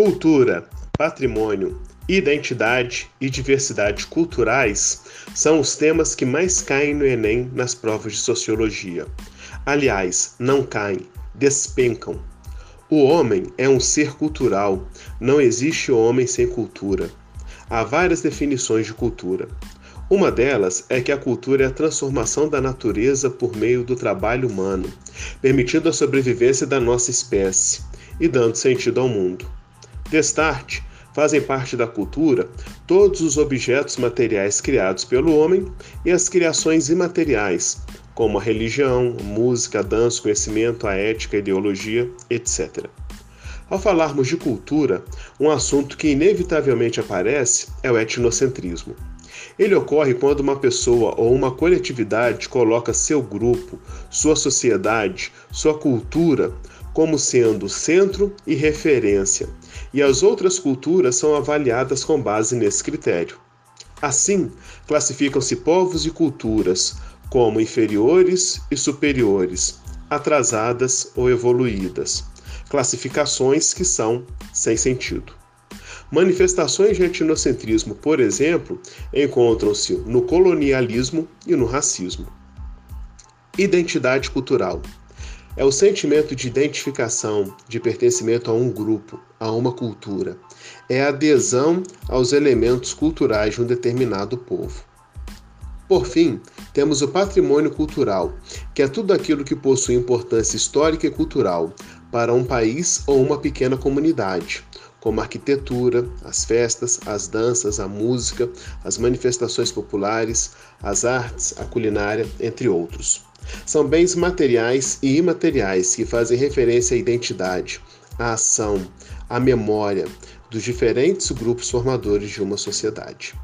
Cultura, patrimônio, identidade e diversidade culturais são os temas que mais caem no Enem nas provas de sociologia. Aliás, não caem, despencam. O homem é um ser cultural, não existe homem sem cultura. Há várias definições de cultura. Uma delas é que a cultura é a transformação da natureza por meio do trabalho humano, permitindo a sobrevivência da nossa espécie e dando sentido ao mundo. Destarte, fazem parte da cultura todos os objetos materiais criados pelo homem e as criações imateriais, como a religião, música, dança, conhecimento, a ética, a ideologia, etc. Ao falarmos de cultura, um assunto que inevitavelmente aparece é o etnocentrismo. Ele ocorre quando uma pessoa ou uma coletividade coloca seu grupo, sua sociedade, sua cultura como sendo centro e referência, e as outras culturas são avaliadas com base nesse critério. Assim, classificam-se povos e culturas como inferiores e superiores, atrasadas ou evoluídas, classificações que são sem sentido. Manifestações de etnocentrismo, por exemplo, encontram-se no colonialismo e no racismo. Identidade cultural é o sentimento de identificação, de pertencimento a um grupo, a uma cultura. É a adesão aos elementos culturais de um determinado povo. Por fim, temos o patrimônio cultural, que é tudo aquilo que possui importância histórica e cultural para um país ou uma pequena comunidade, como a arquitetura, as festas, as danças, a música, as manifestações populares, as artes, a culinária, entre outros. São bens materiais e imateriais que fazem referência à identidade, à ação, à memória dos diferentes grupos formadores de uma sociedade.